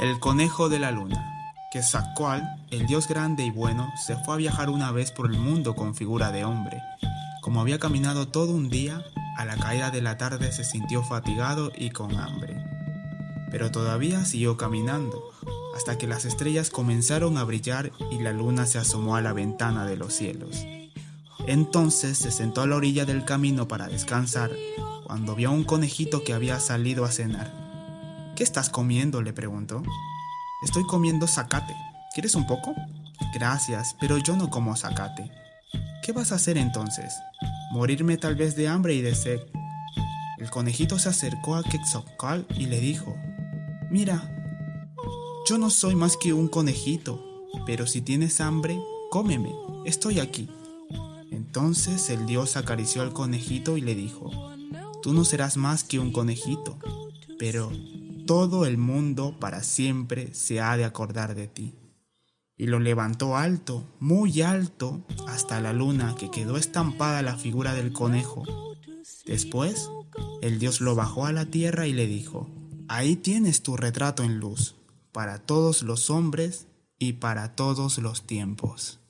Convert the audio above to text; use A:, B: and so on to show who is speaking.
A: El conejo de la luna, que Zacual, el dios grande y bueno, se fue a viajar una vez por el mundo con figura de hombre. Como había caminado todo un día, a la caída de la tarde se sintió fatigado y con hambre. Pero todavía siguió caminando, hasta que las estrellas comenzaron a brillar y la luna se asomó a la ventana de los cielos. Entonces se sentó a la orilla del camino para descansar, cuando vio a un conejito que había salido a cenar. ¿Qué estás comiendo? le preguntó. Estoy comiendo zacate. ¿Quieres un poco? Gracias, pero yo no como zacate. ¿Qué vas a hacer entonces? Morirme tal vez de hambre y de sed. El conejito se acercó a Quetzalcoatl y le dijo, Mira, yo no soy más que un conejito, pero si tienes hambre, cómeme, estoy aquí. Entonces el dios acarició al conejito y le dijo, Tú no serás más que un conejito, pero todo el mundo para siempre se ha de acordar de ti. Y lo levantó alto, muy alto, hasta la luna que quedó estampada la figura del conejo. Después, el dios lo bajó a la tierra y le dijo, ahí tienes tu retrato en luz, para todos los hombres y para todos los tiempos.